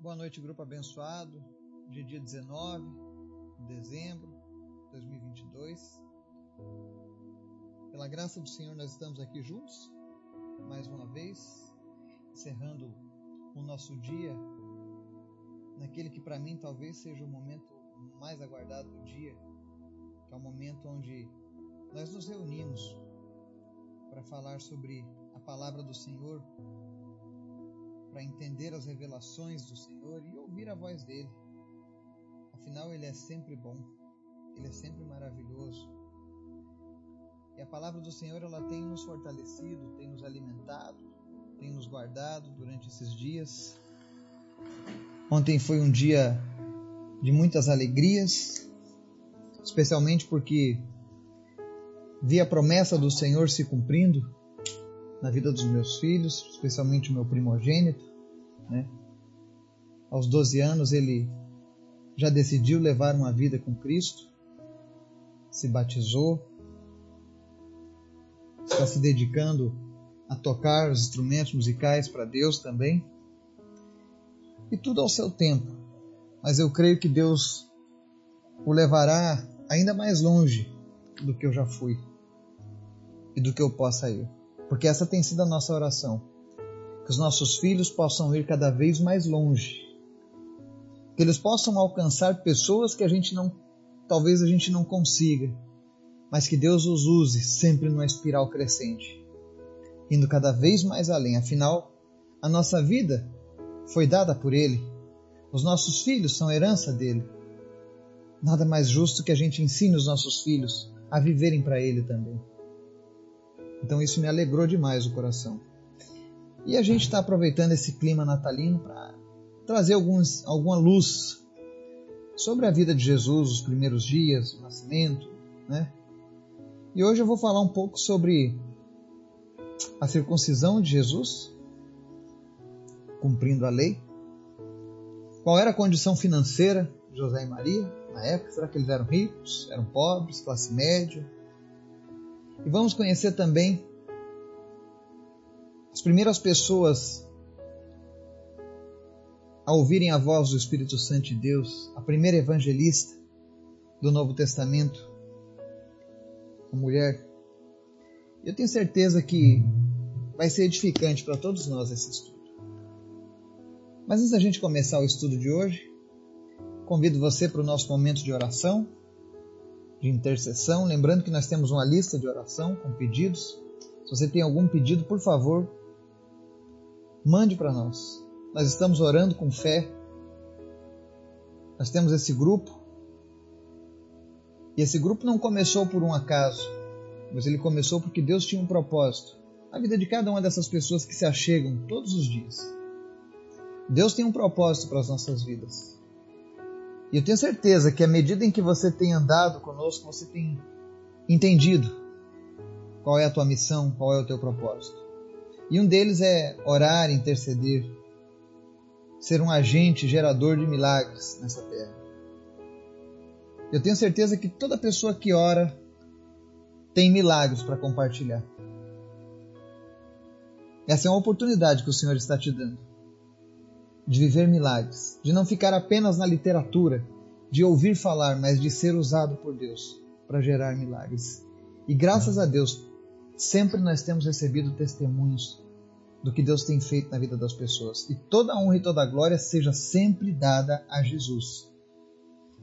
Boa noite, grupo abençoado. É dia 19 de dezembro de 2022. Pela graça do Senhor, nós estamos aqui juntos, mais uma vez, encerrando o nosso dia, naquele que para mim talvez seja o momento mais aguardado do dia, que é o momento onde nós nos reunimos para falar sobre a palavra do Senhor para entender as revelações do Senhor e ouvir a voz dele. Afinal, ele é sempre bom, ele é sempre maravilhoso. E a palavra do Senhor ela tem nos fortalecido, tem nos alimentado, tem nos guardado durante esses dias. Ontem foi um dia de muitas alegrias, especialmente porque vi a promessa do Senhor se cumprindo na vida dos meus filhos, especialmente o meu primogênito. Né? Aos 12 anos ele já decidiu levar uma vida com Cristo, se batizou, está se dedicando a tocar os instrumentos musicais para Deus também. E tudo ao seu tempo. Mas eu creio que Deus o levará ainda mais longe do que eu já fui e do que eu possa ir porque essa tem sido a nossa oração. Que os nossos filhos possam ir cada vez mais longe. Que eles possam alcançar pessoas que a gente não, talvez a gente não consiga, mas que Deus os use sempre numa espiral crescente, indo cada vez mais além. Afinal, a nossa vida foi dada por Ele. Os nossos filhos são herança dele. Nada mais justo que a gente ensine os nossos filhos a viverem para Ele também. Então isso me alegrou demais o coração. E a gente está aproveitando esse clima natalino para trazer alguns, alguma luz sobre a vida de Jesus, os primeiros dias, o nascimento, né? E hoje eu vou falar um pouco sobre a circuncisão de Jesus, cumprindo a lei. Qual era a condição financeira de José e Maria na época? Será que eles eram ricos, eram pobres, classe média? E vamos conhecer também as primeiras pessoas a ouvirem a voz do Espírito Santo de Deus, a primeira evangelista do Novo Testamento, a mulher. Eu tenho certeza que vai ser edificante para todos nós esse estudo. Mas antes da gente começar o estudo de hoje, convido você para o nosso momento de oração de intercessão. Lembrando que nós temos uma lista de oração com pedidos. Se você tem algum pedido, por favor, mande para nós. Nós estamos orando com fé. Nós temos esse grupo. E esse grupo não começou por um acaso, mas ele começou porque Deus tinha um propósito na vida de cada uma dessas pessoas que se achegam todos os dias. Deus tem um propósito para as nossas vidas. E eu tenho certeza que à medida em que você tem andado conosco, você tem entendido qual é a tua missão, qual é o teu propósito. E um deles é orar, interceder, ser um agente gerador de milagres nessa terra. Eu tenho certeza que toda pessoa que ora tem milagres para compartilhar. Essa é uma oportunidade que o Senhor está te dando de viver milagres, de não ficar apenas na literatura, de ouvir falar, mas de ser usado por Deus para gerar milagres. E graças a Deus, sempre nós temos recebido testemunhos do que Deus tem feito na vida das pessoas. E toda a honra e toda a glória seja sempre dada a Jesus.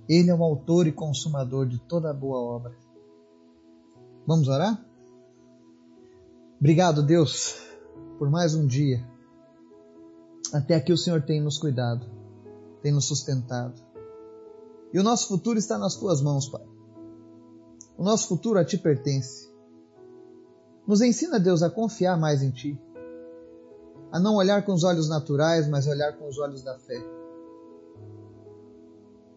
Ele é o autor e consumador de toda boa obra. Vamos orar? Obrigado, Deus, por mais um dia até aqui o Senhor tem nos cuidado, tem nos sustentado. E o nosso futuro está nas tuas mãos, Pai. O nosso futuro a ti pertence. Nos ensina, Deus, a confiar mais em ti, a não olhar com os olhos naturais, mas olhar com os olhos da fé.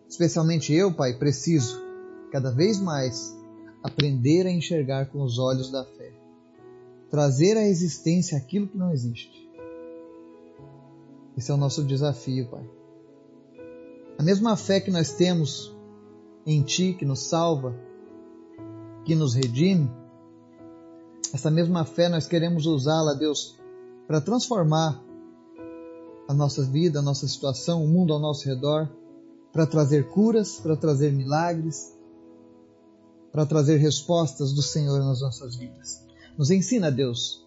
Especialmente eu, Pai, preciso cada vez mais aprender a enxergar com os olhos da fé, trazer à existência aquilo que não existe. Esse é o nosso desafio, Pai. A mesma fé que nós temos em Ti, que nos salva, que nos redime, essa mesma fé nós queremos usá-la, Deus, para transformar a nossa vida, a nossa situação, o mundo ao nosso redor, para trazer curas, para trazer milagres, para trazer respostas do Senhor nas nossas vidas. Nos ensina, Deus,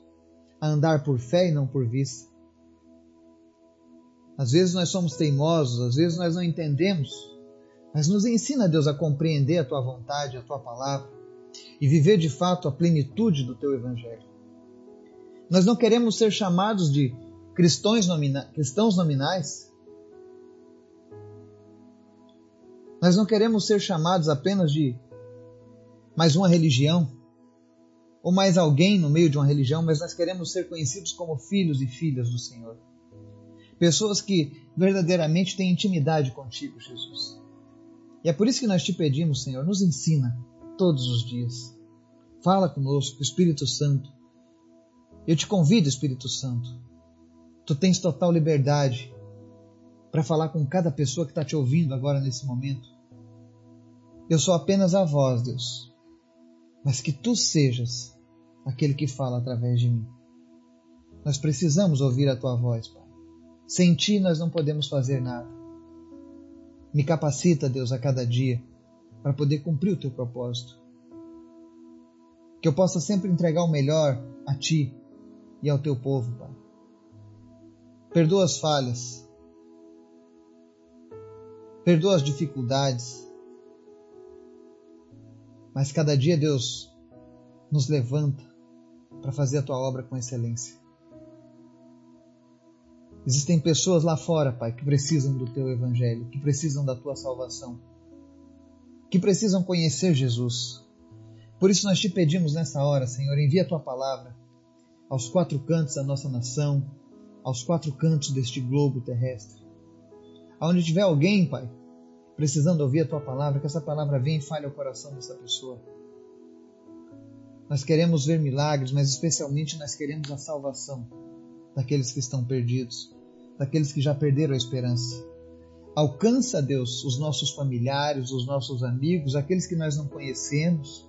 a andar por fé e não por vista. Às vezes nós somos teimosos, às vezes nós não entendemos, mas nos ensina, Deus, a compreender a tua vontade, a tua palavra e viver de fato a plenitude do teu evangelho. Nós não queremos ser chamados de cristãos, nomina cristãos nominais. Nós não queremos ser chamados apenas de mais uma religião ou mais alguém no meio de uma religião, mas nós queremos ser conhecidos como filhos e filhas do Senhor. Pessoas que verdadeiramente têm intimidade contigo, Jesus. E é por isso que nós te pedimos, Senhor, nos ensina todos os dias. Fala conosco, Espírito Santo. Eu te convido, Espírito Santo. Tu tens total liberdade para falar com cada pessoa que está te ouvindo agora nesse momento. Eu sou apenas a voz, Deus mas que tu sejas aquele que fala através de mim. Nós precisamos ouvir a tua voz, Pai. Sem ti nós não podemos fazer nada. Me capacita, Deus, a cada dia para poder cumprir o teu propósito. Que eu possa sempre entregar o melhor a ti e ao teu povo, Pai. Perdoa as falhas. Perdoa as dificuldades mas cada dia, Deus, nos levanta para fazer a tua obra com excelência. Existem pessoas lá fora, Pai, que precisam do teu evangelho, que precisam da tua salvação, que precisam conhecer Jesus. Por isso nós te pedimos nessa hora, Senhor, envia a tua palavra aos quatro cantos da nossa nação, aos quatro cantos deste globo terrestre. Aonde tiver alguém, Pai, precisando ouvir a tua palavra, que essa palavra venha e fale ao coração dessa pessoa. Nós queremos ver milagres, mas especialmente nós queremos a salvação daqueles que estão perdidos, daqueles que já perderam a esperança. Alcança, Deus, os nossos familiares, os nossos amigos, aqueles que nós não conhecemos.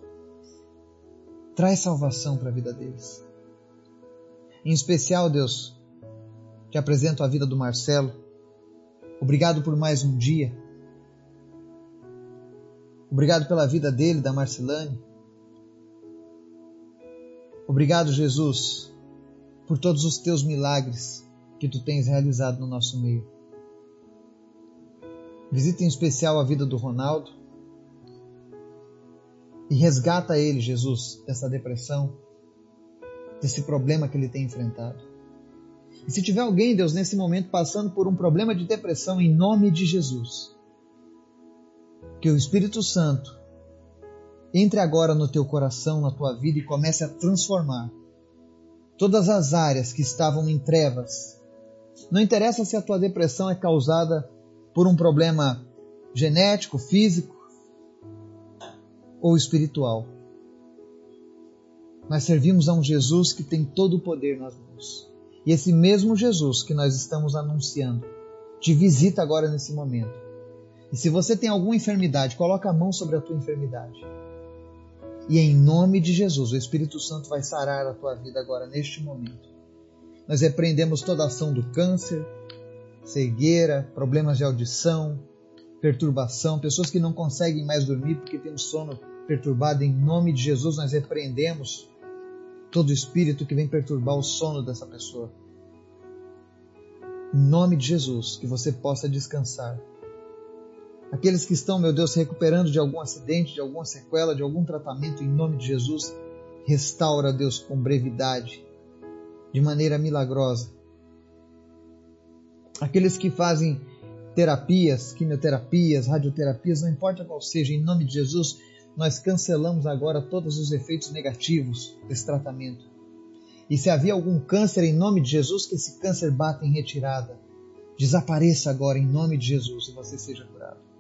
Traz salvação para a vida deles. Em especial, Deus, te apresento a vida do Marcelo. Obrigado por mais um dia. Obrigado pela vida dele, da Marcelane. Obrigado, Jesus, por todos os teus milagres que tu tens realizado no nosso meio. Visita em especial a vida do Ronaldo e resgata ele, Jesus, dessa depressão, desse problema que ele tem enfrentado. E se tiver alguém, Deus, nesse momento passando por um problema de depressão, em nome de Jesus, que o Espírito Santo entre agora no teu coração, na tua vida e comece a transformar todas as áreas que estavam em trevas. Não interessa se a tua depressão é causada por um problema genético, físico ou espiritual. Nós servimos a um Jesus que tem todo o poder nas mãos. E esse mesmo Jesus que nós estamos anunciando te visita agora nesse momento e se você tem alguma enfermidade, coloca a mão sobre a tua enfermidade. E em nome de Jesus, o Espírito Santo vai sarar a tua vida agora, neste momento. Nós repreendemos toda ação do câncer, cegueira, problemas de audição, perturbação, pessoas que não conseguem mais dormir porque têm o sono perturbado. Em nome de Jesus, nós repreendemos todo espírito que vem perturbar o sono dessa pessoa. Em nome de Jesus, que você possa descansar Aqueles que estão, meu Deus, se recuperando de algum acidente, de alguma sequela, de algum tratamento, em nome de Jesus, restaura, Deus, com brevidade, de maneira milagrosa. Aqueles que fazem terapias, quimioterapias, radioterapias, não importa qual seja, em nome de Jesus, nós cancelamos agora todos os efeitos negativos desse tratamento. E se havia algum câncer, em nome de Jesus, que esse câncer bata em retirada. Desapareça agora em nome de Jesus e você seja curado.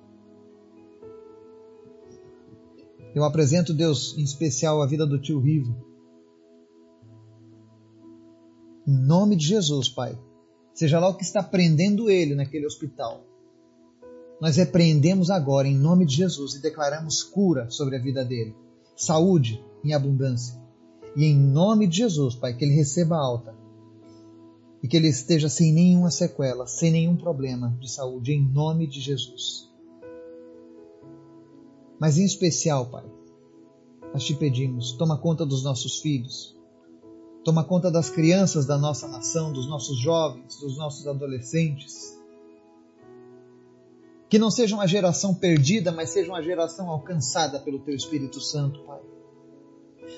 Eu apresento, Deus, em especial a vida do tio Rivo. Em nome de Jesus, Pai. Seja lá o que está prendendo ele naquele hospital. Nós repreendemos agora em nome de Jesus e declaramos cura sobre a vida dele. Saúde em abundância. E em nome de Jesus, Pai, que ele receba alta. e que ele esteja sem nenhuma sequela, sem nenhum problema de saúde, em nome de Jesus. Mas em especial, Pai, nós te pedimos, toma conta dos nossos filhos, toma conta das crianças da nossa nação, dos nossos jovens, dos nossos adolescentes. Que não seja uma geração perdida, mas seja uma geração alcançada pelo Teu Espírito Santo, Pai.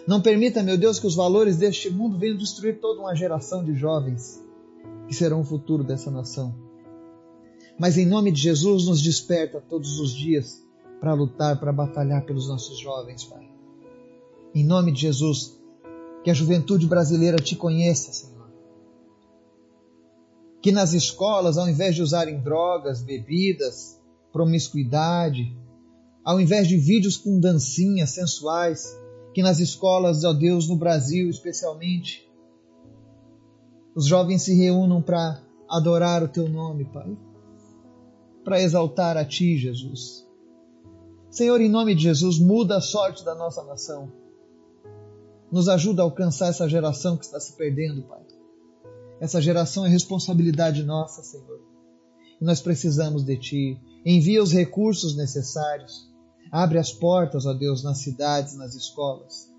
Não permita, meu Deus, que os valores deste mundo venham destruir toda uma geração de jovens que serão o futuro dessa nação. Mas em nome de Jesus, nos desperta todos os dias para lutar, para batalhar pelos nossos jovens, Pai. Em nome de Jesus, que a juventude brasileira te conheça, Senhor. Que nas escolas, ao invés de usarem drogas, bebidas, promiscuidade, ao invés de vídeos com dancinhas sensuais, que nas escolas, ó Deus, no Brasil especialmente, os jovens se reúnam para adorar o teu nome, Pai, para exaltar a ti, Jesus. Senhor, em nome de Jesus, muda a sorte da nossa nação. Nos ajuda a alcançar essa geração que está se perdendo, Pai. Essa geração é responsabilidade nossa, Senhor. E nós precisamos de Ti. Envia os recursos necessários. Abre as portas, ó Deus, nas cidades, nas escolas.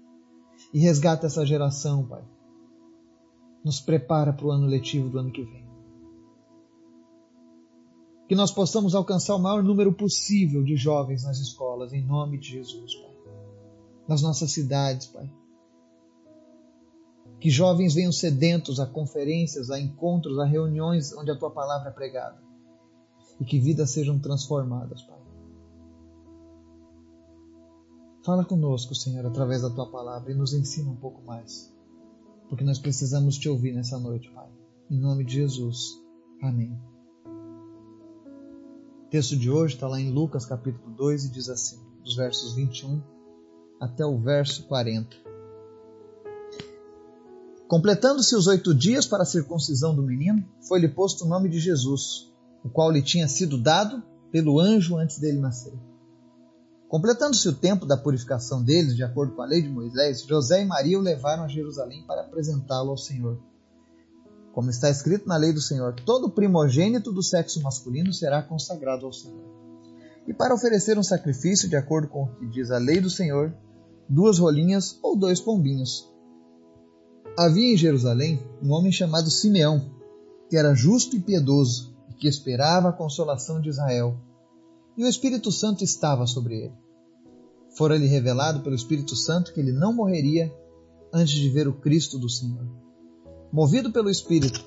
E resgata essa geração, Pai nos prepara para o ano letivo do ano que vem. Que nós possamos alcançar o maior número possível de jovens nas escolas, em nome de Jesus, Pai. Nas nossas cidades, Pai. Que jovens venham sedentos a conferências, a encontros, a reuniões onde a tua palavra é pregada. E que vidas sejam transformadas, Pai. Fala conosco, Senhor, através da tua palavra e nos ensina um pouco mais porque nós precisamos te ouvir nessa noite, Pai. Em nome de Jesus. Amém. Texto de hoje está lá em Lucas capítulo 2 e diz assim, dos versos 21 até o verso 40. Completando-se os oito dias para a circuncisão do menino, foi-lhe posto o nome de Jesus, o qual lhe tinha sido dado pelo anjo antes dele nascer. Completando-se o tempo da purificação deles, de acordo com a lei de Moisés, José e Maria o levaram a Jerusalém para apresentá-lo ao Senhor. Como está escrito na lei do Senhor, todo primogênito do sexo masculino será consagrado ao Senhor. E para oferecer um sacrifício, de acordo com o que diz a lei do Senhor, duas rolinhas ou dois pombinhos. Havia em Jerusalém um homem chamado Simeão, que era justo e piedoso e que esperava a consolação de Israel e o Espírito Santo estava sobre ele. Fora-lhe revelado pelo Espírito Santo que ele não morreria antes de ver o Cristo do Senhor. Movido pelo Espírito,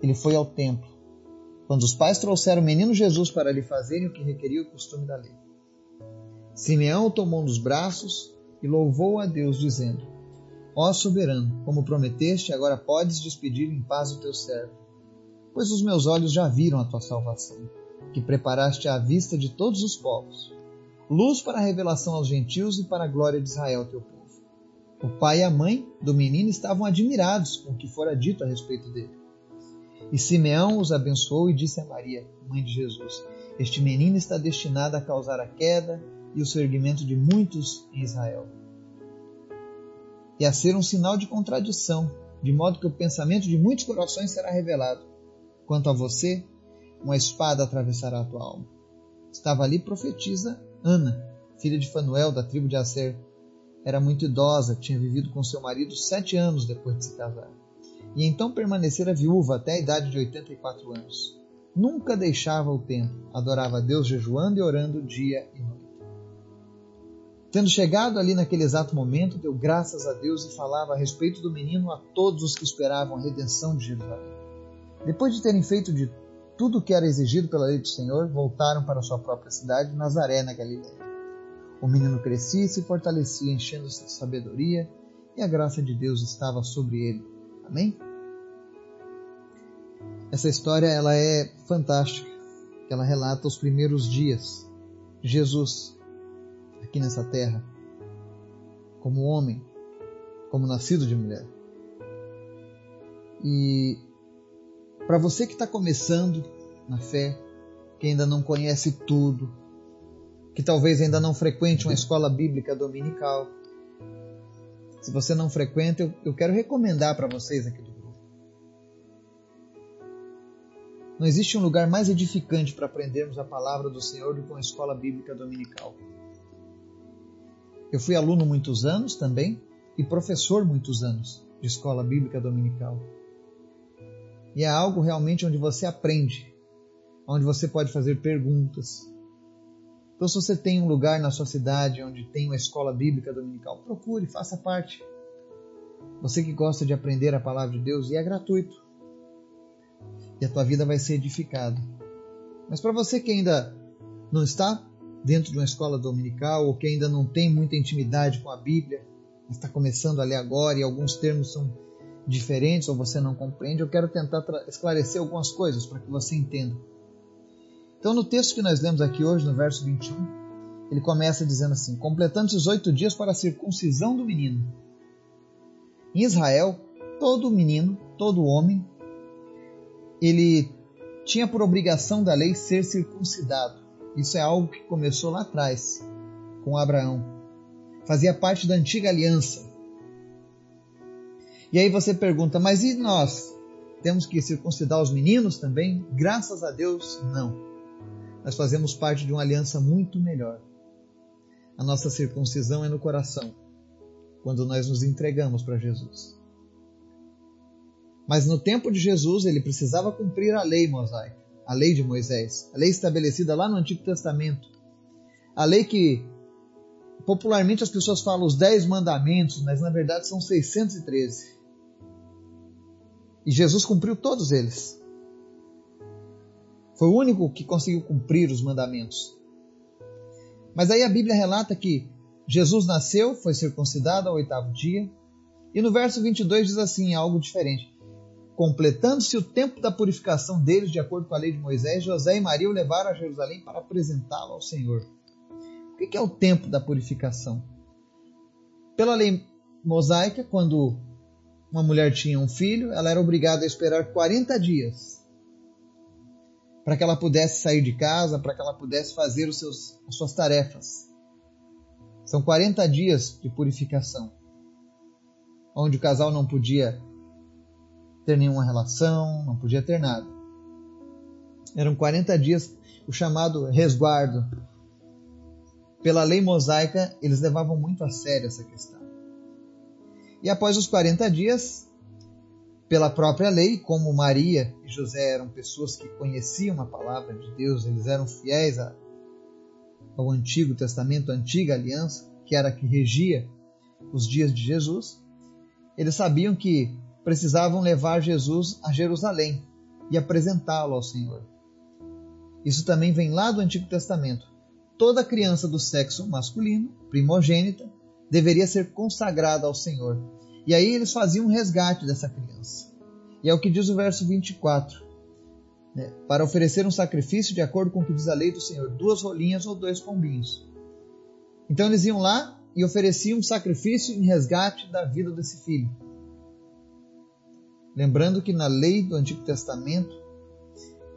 ele foi ao templo, quando os pais trouxeram o menino Jesus para lhe fazerem o que requeria o costume da lei. Simeão o tomou nos braços e louvou a Deus, dizendo: Ó soberano, como prometeste, agora podes despedir em paz o teu servo, pois os meus olhos já viram a tua salvação que preparaste à vista de todos os povos, luz para a revelação aos gentios e para a glória de Israel, teu povo. O pai e a mãe do menino estavam admirados com o que fora dito a respeito dele. E Simeão os abençoou e disse a Maria, mãe de Jesus: Este menino está destinado a causar a queda e o surgimento de muitos em Israel. E a ser um sinal de contradição, de modo que o pensamento de muitos corações será revelado. Quanto a você, uma espada atravessará a tua alma. Estava ali profetisa Ana, filha de Fanuel, da tribo de Aser. Era muito idosa, tinha vivido com seu marido sete anos depois de se casar. E então permanecera viúva até a idade de 84 anos. Nunca deixava o templo, adorava a Deus jejuando e orando dia e noite. Tendo chegado ali naquele exato momento, deu graças a Deus e falava a respeito do menino a todos os que esperavam a redenção de Jerusalém. Depois de terem feito de tudo o que era exigido pela lei do Senhor, voltaram para sua própria cidade, Nazaré, na Galiléia. O menino crescia e se fortalecia, enchendo-se de sabedoria, e a graça de Deus estava sobre ele. Amém? Essa história ela é fantástica. Ela relata os primeiros dias de Jesus aqui nessa terra, como homem, como nascido de mulher. E para você que está começando na fé, que ainda não conhece tudo, que talvez ainda não frequente uma escola bíblica dominical, se você não frequenta, eu, quero recomendar para vocês aqui do grupo. Não existe um lugar mais edificante para aprendermos a palavra do Senhor do que uma escola bíblica dominical. Eu fui aluno muitos anos também e professor muitos anos de escola bíblica dominical. E é algo realmente onde você aprende, onde você pode fazer perguntas. Então, se você tem um lugar na sua cidade onde tem uma escola bíblica dominical, procure, faça parte. Você que gosta de aprender a palavra de Deus, e é gratuito e a tua vida vai ser edificada. Mas para você que ainda não está dentro de uma escola dominical ou que ainda não tem muita intimidade com a Bíblia, está começando a ler agora e alguns termos são diferentes ou você não compreende, eu quero tentar esclarecer algumas coisas para que você entenda. Então, no texto que nós lemos aqui hoje, no verso 21, ele começa dizendo assim: completando os oito dias para a circuncisão do menino. Em Israel, todo menino, todo homem, ele tinha por obrigação da lei ser circuncidado. Isso é algo que começou lá atrás, com Abraão. Fazia parte da antiga aliança. E aí você pergunta, mas e nós? Temos que circuncidar os meninos também? Graças a Deus, não. Nós fazemos parte de uma aliança muito melhor. A nossa circuncisão é no coração, quando nós nos entregamos para Jesus. Mas no tempo de Jesus, ele precisava cumprir a lei mosaica, a lei de Moisés, a lei estabelecida lá no Antigo Testamento. A lei que popularmente as pessoas falam os dez mandamentos, mas na verdade são 613. E Jesus cumpriu todos eles. Foi o único que conseguiu cumprir os mandamentos. Mas aí a Bíblia relata que Jesus nasceu, foi circuncidado ao oitavo dia, e no verso 22 diz assim, algo diferente completando-se o tempo da purificação deles, de acordo com a lei de Moisés, José e Maria o levaram a Jerusalém para apresentá-lo ao Senhor. O que é o tempo da purificação? Pela lei mosaica, quando uma mulher tinha um filho, ela era obrigada a esperar 40 dias para que ela pudesse sair de casa, para que ela pudesse fazer os seus, as suas tarefas. São 40 dias de purificação, onde o casal não podia ter nenhuma relação, não podia ter nada. Eram 40 dias o chamado resguardo. Pela lei mosaica, eles levavam muito a sério essa questão. E após os 40 dias, pela própria lei, como Maria e José eram pessoas que conheciam a palavra de Deus, eles eram fiéis ao Antigo Testamento, a antiga aliança, que era a que regia os dias de Jesus, eles sabiam que precisavam levar Jesus a Jerusalém e apresentá-lo ao Senhor. Isso também vem lá do Antigo Testamento. Toda criança do sexo masculino, primogênita, deveria ser consagrada ao Senhor. E aí eles faziam um resgate dessa criança. E é o que diz o verso 24. Né? Para oferecer um sacrifício de acordo com o que diz a lei do Senhor, duas rolinhas ou dois pombinhos. Então eles iam lá e ofereciam um sacrifício em resgate da vida desse filho. Lembrando que na lei do Antigo Testamento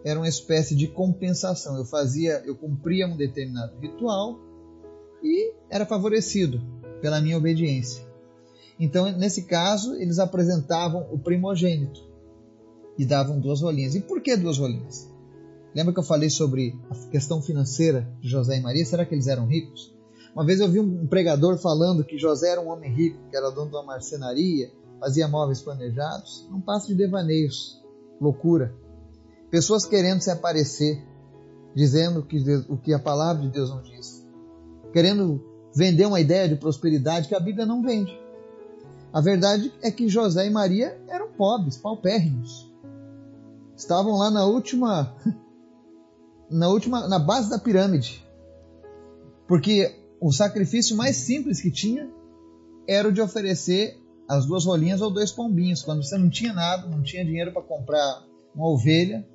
era uma espécie de compensação. Eu fazia, eu cumpria um determinado ritual e era favorecido pela minha obediência. Então, nesse caso, eles apresentavam o primogênito e davam duas rolinhas. E por que duas rolinhas? Lembra que eu falei sobre a questão financeira de José e Maria? Será que eles eram ricos? Uma vez eu vi um pregador falando que José era um homem rico, que era dono de uma marcenaria fazia móveis planejados, não passa de devaneios, loucura. Pessoas querendo se aparecer, dizendo que, o que a palavra de Deus não diz, querendo vender uma ideia de prosperidade que a Bíblia não vende. A verdade é que José e Maria eram pobres, paupérrimos. Estavam lá na última na última na base da pirâmide. Porque o sacrifício mais simples que tinha era o de oferecer as duas rolinhas ou dois pombinhos. Quando você não tinha nada, não tinha dinheiro para comprar uma ovelha,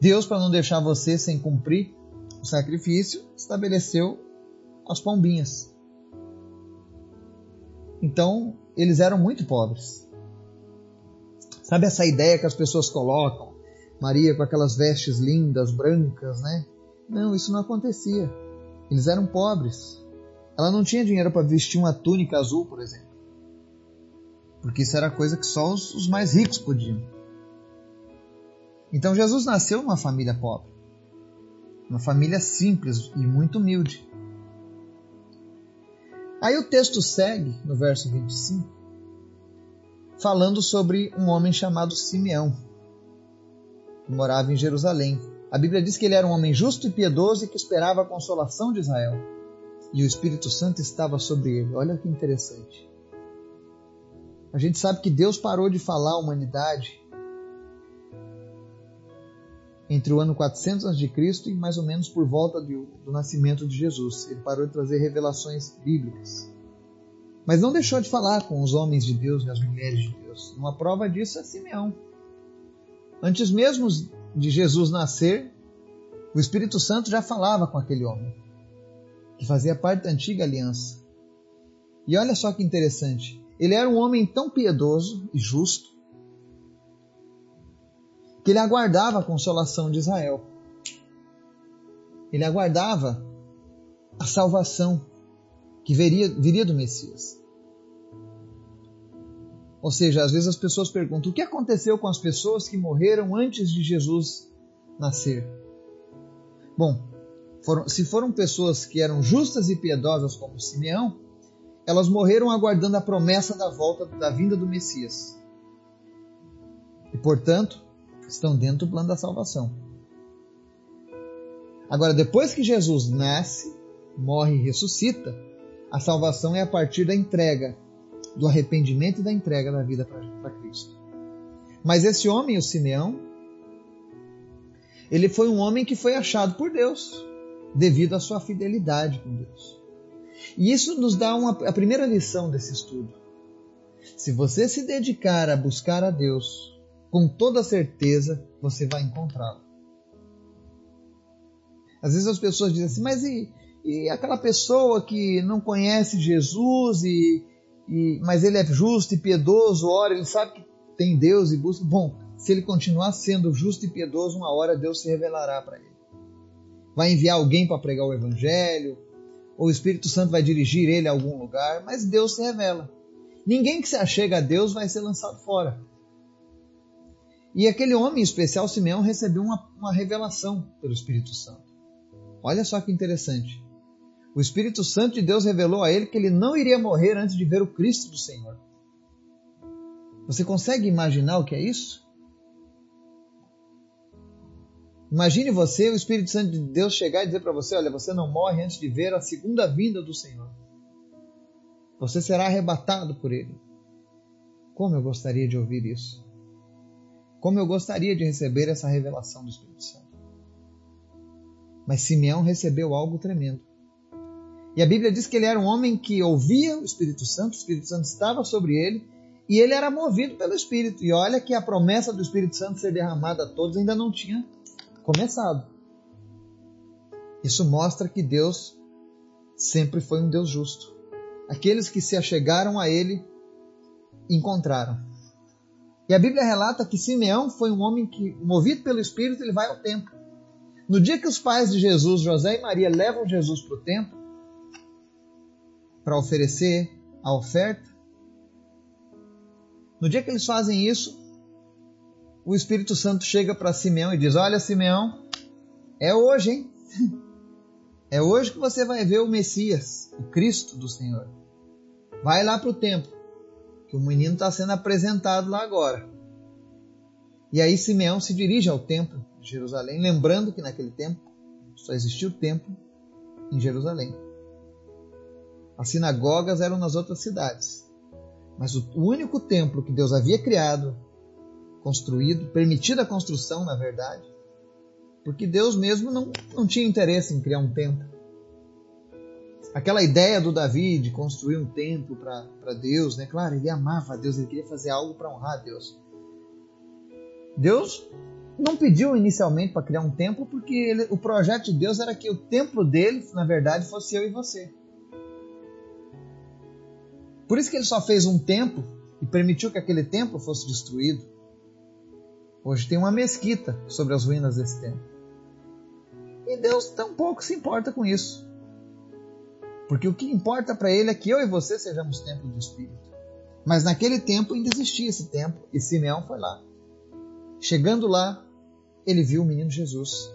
Deus, para não deixar você sem cumprir o sacrifício, estabeleceu as pombinhas. Então, eles eram muito pobres. Sabe essa ideia que as pessoas colocam? Maria com aquelas vestes lindas, brancas, né? Não, isso não acontecia. Eles eram pobres. Ela não tinha dinheiro para vestir uma túnica azul, por exemplo porque isso era coisa que só os, os mais ricos podiam. Então Jesus nasceu numa família pobre, uma família simples e muito humilde. Aí o texto segue no verso 25, falando sobre um homem chamado Simeão, que morava em Jerusalém. A Bíblia diz que ele era um homem justo e piedoso e que esperava a consolação de Israel. E o Espírito Santo estava sobre ele. Olha que interessante. A gente sabe que Deus parou de falar à humanidade entre o ano 400 a.C. e mais ou menos por volta do, do nascimento de Jesus. Ele parou de trazer revelações bíblicas. Mas não deixou de falar com os homens de Deus e as mulheres de Deus. Uma prova disso é Simeão. Antes mesmo de Jesus nascer, o Espírito Santo já falava com aquele homem, que fazia parte da antiga aliança. E olha só que interessante. Ele era um homem tão piedoso e justo que ele aguardava a consolação de Israel. Ele aguardava a salvação que viria, viria do Messias. Ou seja, às vezes as pessoas perguntam: o que aconteceu com as pessoas que morreram antes de Jesus nascer? Bom, foram, se foram pessoas que eram justas e piedosas como Simeão, elas morreram aguardando a promessa da volta da vinda do Messias. E, portanto, estão dentro do plano da salvação. Agora, depois que Jesus nasce, morre e ressuscita, a salvação é a partir da entrega, do arrependimento e da entrega da vida para Cristo. Mas esse homem, o Simeão, ele foi um homem que foi achado por Deus, devido à sua fidelidade com Deus. E isso nos dá uma, a primeira lição desse estudo. Se você se dedicar a buscar a Deus com toda certeza você vai encontrá-lo. Às vezes as pessoas dizem assim, mas e, e aquela pessoa que não conhece Jesus, e, e, mas ele é justo e piedoso, ora, ele sabe que tem Deus e busca. Bom, se ele continuar sendo justo e piedoso, uma hora Deus se revelará para ele. Vai enviar alguém para pregar o Evangelho, ou o Espírito Santo vai dirigir ele a algum lugar, mas Deus se revela. Ninguém que se achega a Deus vai ser lançado fora. E aquele homem especial, Simeão, recebeu uma, uma revelação pelo Espírito Santo. Olha só que interessante. O Espírito Santo de Deus revelou a ele que ele não iria morrer antes de ver o Cristo do Senhor. Você consegue imaginar o que é isso? Imagine você, o Espírito Santo de Deus chegar e dizer para você: Olha, você não morre antes de ver a segunda vinda do Senhor. Você será arrebatado por ele. Como eu gostaria de ouvir isso. Como eu gostaria de receber essa revelação do Espírito Santo. Mas Simeão recebeu algo tremendo. E a Bíblia diz que ele era um homem que ouvia o Espírito Santo, o Espírito Santo estava sobre ele, e ele era movido pelo Espírito. E olha que a promessa do Espírito Santo ser derramada a todos ainda não tinha começado. Isso mostra que Deus sempre foi um Deus justo. Aqueles que se achegaram a ele encontraram. E a Bíblia relata que Simeão foi um homem que, movido pelo Espírito, ele vai ao templo. No dia que os pais de Jesus, José e Maria, levam Jesus para o templo para oferecer a oferta, no dia que eles fazem isso, o Espírito Santo chega para Simeão e diz: Olha, Simeão, é hoje, hein? É hoje que você vai ver o Messias, o Cristo do Senhor. Vai lá para o templo que o menino está sendo apresentado lá agora. E aí Simeão se dirige ao templo de Jerusalém, lembrando que naquele tempo só existia o templo em Jerusalém. As sinagogas eram nas outras cidades. Mas o único templo que Deus havia criado, construído, permitido a construção, na verdade, porque Deus mesmo não, não tinha interesse em criar um templo aquela ideia do Davi de construir um templo para Deus, né? Claro, ele amava Deus, ele queria fazer algo para honrar Deus. Deus não pediu inicialmente para criar um templo, porque ele, o projeto de Deus era que o templo dele, na verdade, fosse eu e você. Por isso que ele só fez um templo e permitiu que aquele templo fosse destruído. Hoje tem uma mesquita sobre as ruínas desse templo. E Deus tampouco se importa com isso. Porque o que importa para ele é que eu e você sejamos templo do Espírito. Mas naquele tempo ainda existia esse templo e Simeão foi lá. Chegando lá, ele viu o menino Jesus.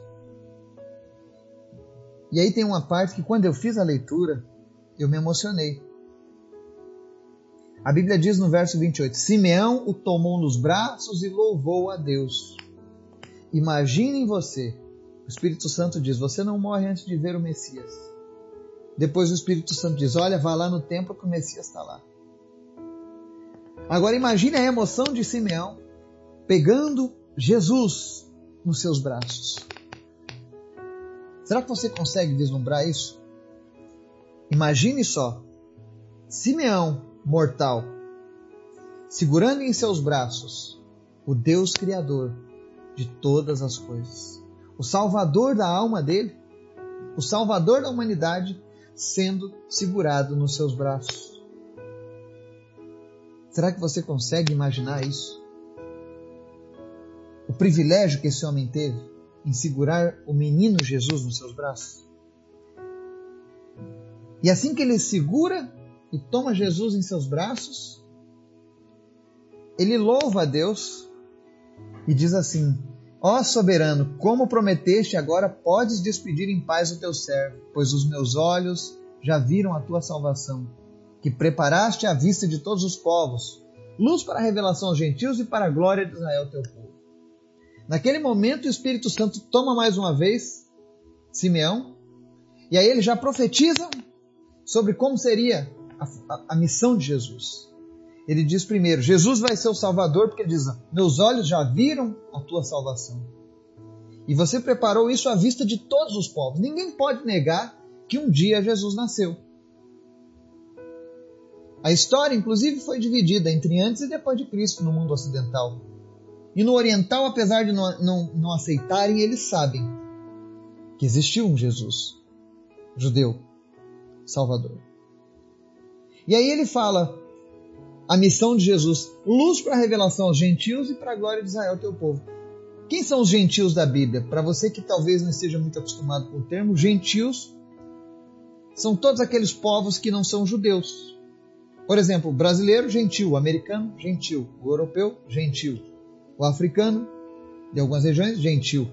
E aí tem uma parte que quando eu fiz a leitura, eu me emocionei. A Bíblia diz no verso 28: Simeão o tomou nos braços e louvou a Deus. Imaginem você, o Espírito Santo diz: Você não morre antes de ver o Messias. Depois o Espírito Santo diz: Olha, vá lá no templo que o Messias está lá. Agora imagine a emoção de Simeão pegando Jesus nos seus braços. Será que você consegue vislumbrar isso? Imagine só, Simeão, mortal, segurando em seus braços o Deus Criador de todas as coisas, o Salvador da alma dele, o Salvador da humanidade, sendo segurado nos seus braços. Será que você consegue imaginar isso? O privilégio que esse homem teve em segurar o menino Jesus nos seus braços. E assim que ele segura e toma Jesus em seus braços, ele louva a Deus e diz assim: Ó soberano, como prometeste, agora podes despedir em paz o teu servo, pois os meus olhos já viram a tua salvação, que preparaste à vista de todos os povos, luz para a revelação aos gentios e para a glória de Israel, teu povo. Naquele momento, o Espírito Santo toma mais uma vez Simeão, e aí ele já profetiza sobre como seria a, a, a missão de Jesus. Ele diz primeiro: Jesus vai ser o Salvador, porque ele diz: Meus olhos já viram a tua salvação. E você preparou isso à vista de todos os povos. Ninguém pode negar que um dia Jesus nasceu. A história, inclusive, foi dividida entre antes e depois de Cristo no mundo ocidental. E no oriental, apesar de não, não, não aceitarem, eles sabem que existiu um Jesus, judeu, Salvador. E aí ele fala a missão de Jesus, luz para a revelação aos gentios e para a glória de Israel, teu povo. Quem são os gentios da Bíblia? Para você que talvez não esteja muito acostumado com o termo, gentios são todos aqueles povos que não são judeus. Por exemplo, brasileiro, gentil, americano, gentil, o europeu, gentil, o africano, de algumas regiões, gentil.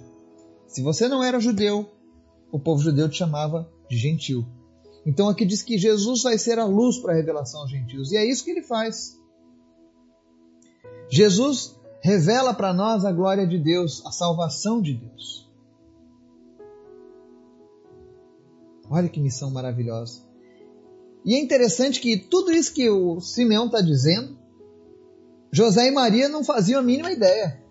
Se você não era judeu, o povo judeu te chamava de gentil. Então aqui diz que Jesus vai ser a luz para a revelação aos gentios. E é isso que ele faz. Jesus revela para nós a glória de Deus, a salvação de Deus. Olha que missão maravilhosa. E é interessante que tudo isso que o Simeão está dizendo, José e Maria não faziam a mínima ideia.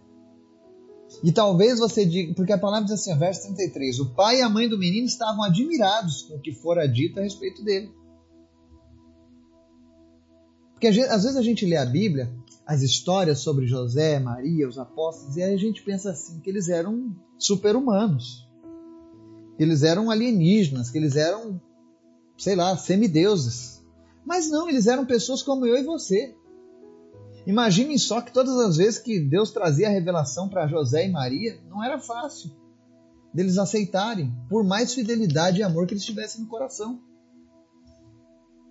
E talvez você diga, porque a palavra diz assim, verso 33, o pai e a mãe do menino estavam admirados com o que fora dito a respeito dele. Porque às vezes a gente lê a Bíblia, as histórias sobre José, Maria, os apóstolos, e aí a gente pensa assim, que eles eram super-humanos, que eles eram alienígenas, que eles eram, sei lá, semideuses. Mas não, eles eram pessoas como eu e você. Imaginem só que todas as vezes que Deus trazia a revelação para José e Maria, não era fácil deles aceitarem, por mais fidelidade e amor que eles tivessem no coração.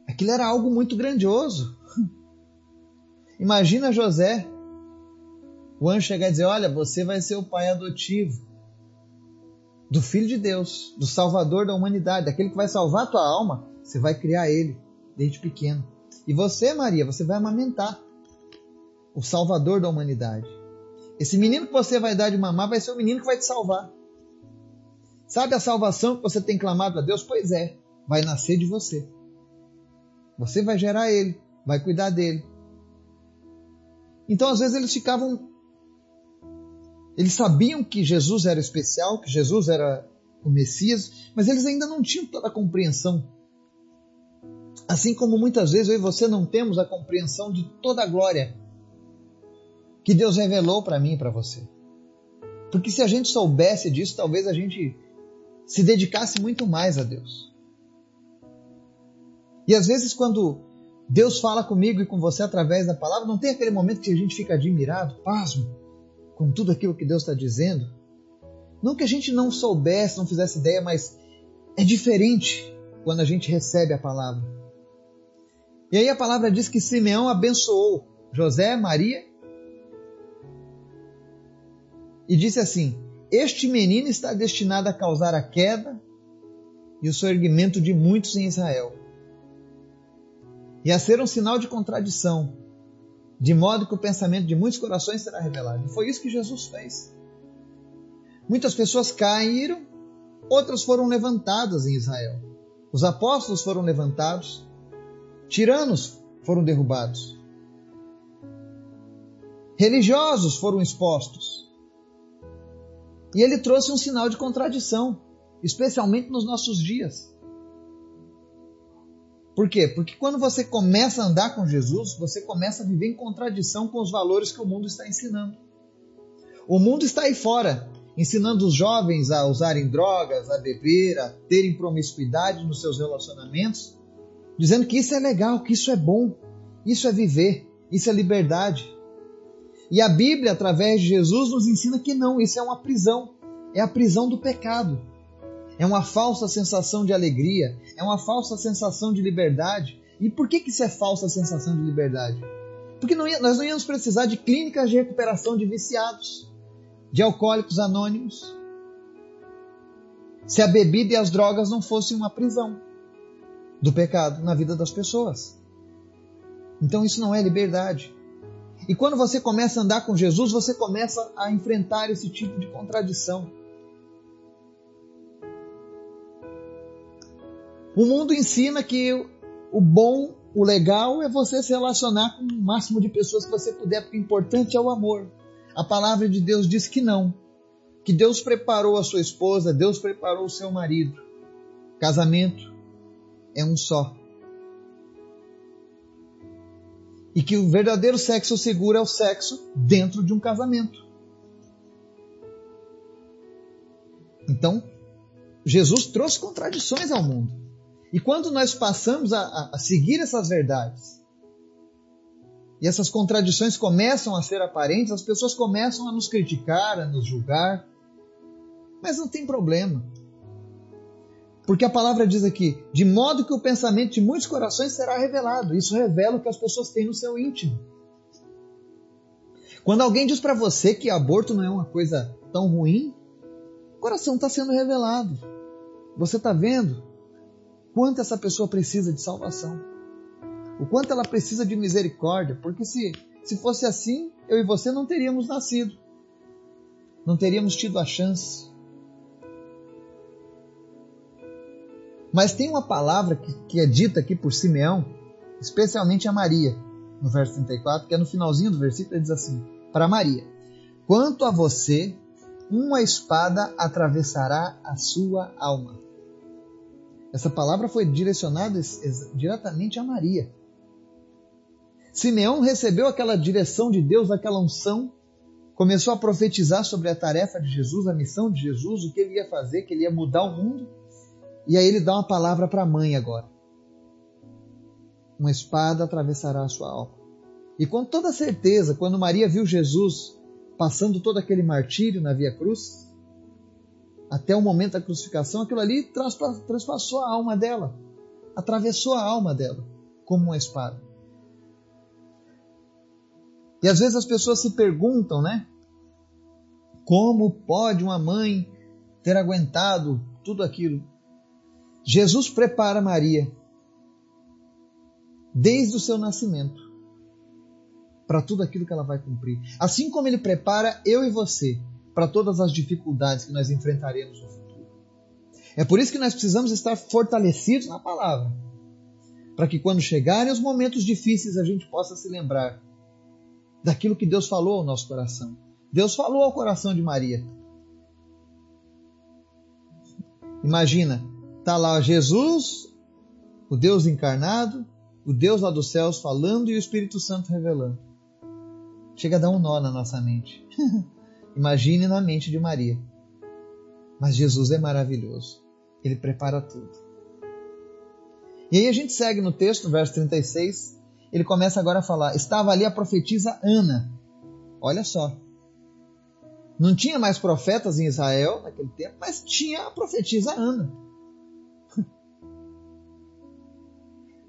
Aquilo era algo muito grandioso. Imagina José, o anjo chegar e dizer: Olha, você vai ser o pai adotivo do Filho de Deus, do Salvador da humanidade, daquele que vai salvar a tua alma. Você vai criar ele desde pequeno. E você, Maria, você vai amamentar o Salvador da humanidade. Esse menino que você vai dar de mamar vai ser o menino que vai te salvar. Sabe a salvação que você tem clamado a Deus? Pois é, vai nascer de você. Você vai gerar ele, vai cuidar dele. Então, às vezes, eles ficavam. Eles sabiam que Jesus era especial, que Jesus era o Messias, mas eles ainda não tinham toda a compreensão. Assim como muitas vezes eu e você não temos a compreensão de toda a glória que Deus revelou para mim e para você. Porque se a gente soubesse disso, talvez a gente se dedicasse muito mais a Deus. E às vezes, quando Deus fala comigo e com você através da palavra, não tem aquele momento que a gente fica admirado, pasmo, com tudo aquilo que Deus está dizendo? Não que a gente não soubesse, não fizesse ideia, mas é diferente quando a gente recebe a palavra. E aí a palavra diz que Simeão abençoou José, Maria e disse assim: este menino está destinado a causar a queda e o soerguimento de muitos em Israel, e a ser um sinal de contradição, de modo que o pensamento de muitos corações será revelado. E foi isso que Jesus fez. Muitas pessoas caíram, outras foram levantadas em Israel. Os apóstolos foram levantados, tiranos foram derrubados, religiosos foram expostos. E ele trouxe um sinal de contradição, especialmente nos nossos dias. Por quê? Porque quando você começa a andar com Jesus, você começa a viver em contradição com os valores que o mundo está ensinando. O mundo está aí fora, ensinando os jovens a usarem drogas, a beber, a terem promiscuidade nos seus relacionamentos, dizendo que isso é legal, que isso é bom, isso é viver, isso é liberdade. E a Bíblia, através de Jesus, nos ensina que não, isso é uma prisão, é a prisão do pecado. É uma falsa sensação de alegria, é uma falsa sensação de liberdade. E por que, que isso é falsa sensação de liberdade? Porque não nós não íamos precisar de clínicas de recuperação de viciados, de alcoólicos anônimos, se a bebida e as drogas não fossem uma prisão do pecado na vida das pessoas. Então isso não é liberdade. E quando você começa a andar com Jesus, você começa a enfrentar esse tipo de contradição. O mundo ensina que o bom, o legal é você se relacionar com o máximo de pessoas que você puder, porque o importante é o amor. A palavra de Deus diz que não. Que Deus preparou a sua esposa, Deus preparou o seu marido. Casamento é um só. E que o verdadeiro sexo seguro é o sexo dentro de um casamento. Então, Jesus trouxe contradições ao mundo. E quando nós passamos a, a seguir essas verdades, e essas contradições começam a ser aparentes, as pessoas começam a nos criticar, a nos julgar. Mas não tem problema. Porque a palavra diz aqui: de modo que o pensamento de muitos corações será revelado. Isso revela o que as pessoas têm no seu íntimo. Quando alguém diz para você que aborto não é uma coisa tão ruim, o coração está sendo revelado. Você está vendo quanto essa pessoa precisa de salvação o quanto ela precisa de misericórdia, porque se, se fosse assim, eu e você não teríamos nascido, não teríamos tido a chance. Mas tem uma palavra que, que é dita aqui por Simeão, especialmente a Maria, no verso 34, que é no finalzinho do versículo, ele diz assim: Para Maria, quanto a você, uma espada atravessará a sua alma. Essa palavra foi direcionada diretamente a Maria. Simeão recebeu aquela direção de Deus, aquela unção, começou a profetizar sobre a tarefa de Jesus, a missão de Jesus, o que ele ia fazer, que ele ia mudar o mundo. E aí ele dá uma palavra para a mãe agora. Uma espada atravessará a sua alma. E com toda certeza, quando Maria viu Jesus passando todo aquele martírio na Via Cruz, até o momento da crucificação, aquilo ali transpassou a alma dela, atravessou a alma dela como uma espada. E às vezes as pessoas se perguntam, né? Como pode uma mãe ter aguentado tudo aquilo? Jesus prepara Maria desde o seu nascimento para tudo aquilo que ela vai cumprir. Assim como ele prepara eu e você para todas as dificuldades que nós enfrentaremos no futuro. É por isso que nós precisamos estar fortalecidos na palavra, para que quando chegarem os momentos difíceis a gente possa se lembrar daquilo que Deus falou ao nosso coração. Deus falou ao coração de Maria. Imagina, tá lá Jesus, o Deus encarnado, o Deus lá dos céus falando e o Espírito Santo revelando. Chega a dar um nó na nossa mente. Imagine na mente de Maria. Mas Jesus é maravilhoso. Ele prepara tudo. E aí a gente segue no texto, verso 36, ele começa agora a falar: estava ali a profetisa Ana. Olha só. Não tinha mais profetas em Israel naquele tempo, mas tinha a profetisa Ana.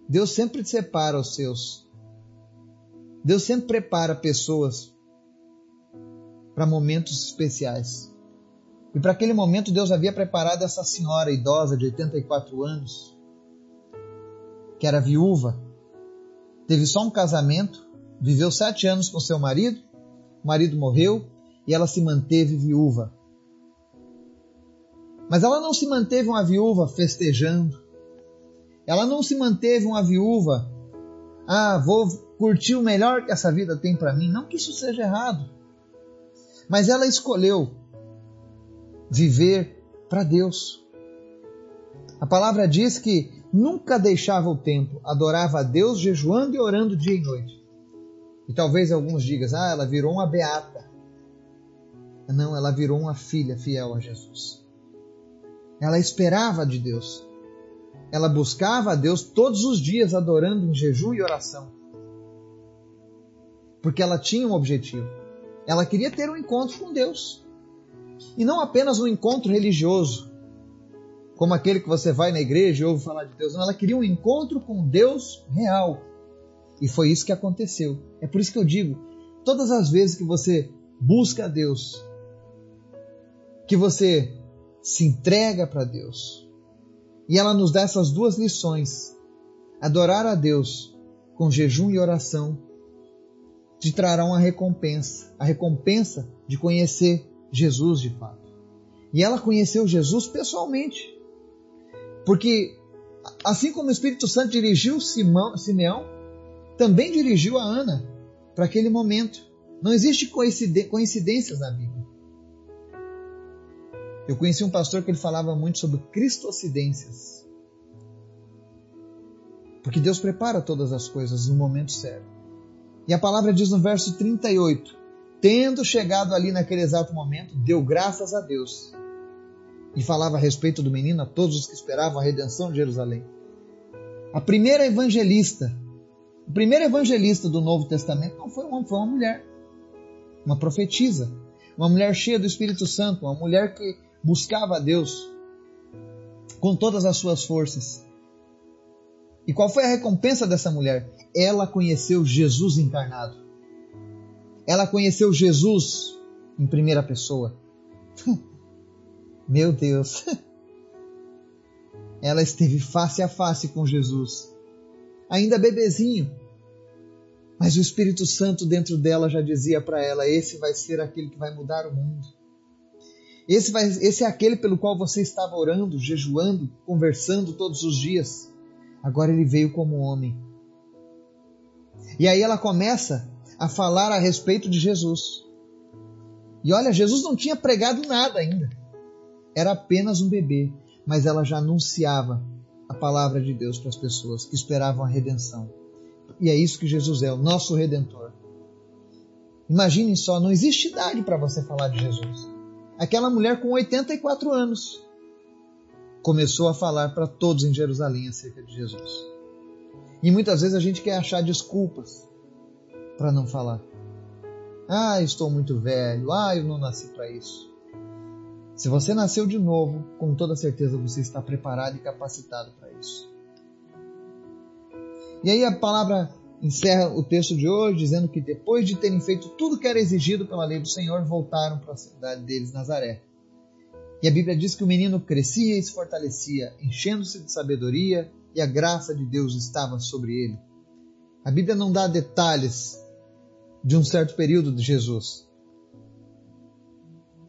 Deus sempre separa os seus. Deus sempre prepara pessoas para momentos especiais. E para aquele momento Deus havia preparado essa senhora idosa de 84 anos, que era viúva, teve só um casamento, viveu sete anos com seu marido, o marido morreu e ela se manteve viúva. Mas ela não se manteve uma viúva festejando. Ela não se manteve uma viúva, ah, vou curtir o melhor que essa vida tem para mim. Não que isso seja errado. Mas ela escolheu viver para Deus. A palavra diz que nunca deixava o templo, adorava a Deus jejuando e orando dia e noite. E talvez alguns digam, ah, ela virou uma beata. Não, ela virou uma filha fiel a Jesus. Ela esperava de Deus. Ela buscava a Deus todos os dias, adorando em jejum e oração. Porque ela tinha um objetivo. Ela queria ter um encontro com Deus. E não apenas um encontro religioso, como aquele que você vai na igreja e ouve falar de Deus. Não, ela queria um encontro com Deus real. E foi isso que aconteceu. É por isso que eu digo: todas as vezes que você busca a Deus, que você se entrega para Deus, e ela nos dá essas duas lições: adorar a Deus com jejum e oração te trará uma recompensa, a recompensa de conhecer Jesus de fato. E ela conheceu Jesus pessoalmente. Porque assim como o Espírito Santo dirigiu Simão, Simeão, também dirigiu a Ana para aquele momento. Não existe coincidências na Bíblia. Eu conheci um pastor que ele falava muito sobre cristocidências. Porque Deus prepara todas as coisas no momento certo. E a palavra diz no verso 38: Tendo chegado ali naquele exato momento, deu graças a Deus e falava a respeito do menino a todos os que esperavam a redenção de Jerusalém. A primeira evangelista, o primeiro evangelista do Novo Testamento não foi um homem, foi uma mulher, uma profetisa, uma mulher cheia do Espírito Santo, uma mulher que buscava a Deus com todas as suas forças. E qual foi a recompensa dessa mulher? Ela conheceu Jesus encarnado. Ela conheceu Jesus em primeira pessoa. Meu Deus! Ela esteve face a face com Jesus, ainda bebezinho. Mas o Espírito Santo dentro dela já dizia para ela: esse vai ser aquele que vai mudar o mundo. Esse, vai, esse é aquele pelo qual você estava orando, jejuando, conversando todos os dias. Agora ele veio como homem. E aí ela começa a falar a respeito de Jesus. E olha, Jesus não tinha pregado nada ainda era apenas um bebê, mas ela já anunciava a palavra de Deus para as pessoas que esperavam a redenção. E é isso que Jesus é, o nosso redentor. Imaginem só, não existe idade para você falar de Jesus. Aquela mulher com 84 anos começou a falar para todos em Jerusalém acerca de Jesus. E muitas vezes a gente quer achar desculpas para não falar. Ah, estou muito velho. Ah, eu não nasci para isso. Se você nasceu de novo, com toda certeza você está preparado e capacitado para isso. E aí a palavra encerra o texto de hoje dizendo que depois de terem feito tudo que era exigido pela lei do Senhor, voltaram para a cidade deles, Nazaré. E a Bíblia diz que o menino crescia e se fortalecia, enchendo-se de sabedoria, e a graça de Deus estava sobre ele. A Bíblia não dá detalhes de um certo período de Jesus,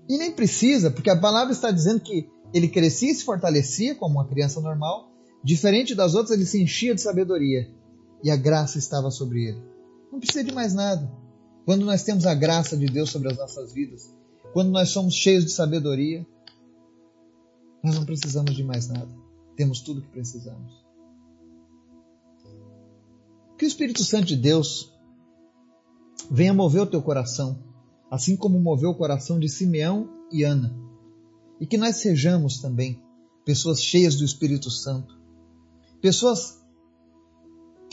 e nem precisa, porque a palavra está dizendo que ele crescia e se fortalecia como uma criança normal, diferente das outras, ele se enchia de sabedoria e a graça estava sobre ele. Não precisa de mais nada. Quando nós temos a graça de Deus sobre as nossas vidas, quando nós somos cheios de sabedoria, nós não precisamos de mais nada. Temos tudo o que precisamos. Que o Espírito Santo de Deus venha mover o teu coração assim como moveu o coração de Simeão e Ana. E que nós sejamos também pessoas cheias do Espírito Santo, pessoas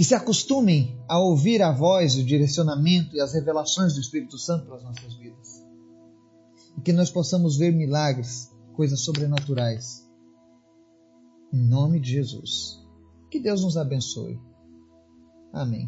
que se acostumem a ouvir a voz, o direcionamento e as revelações do Espírito Santo para as nossas vidas. E que nós possamos ver milagres, coisas sobrenaturais. Em nome de Jesus. Que Deus nos abençoe. Amém.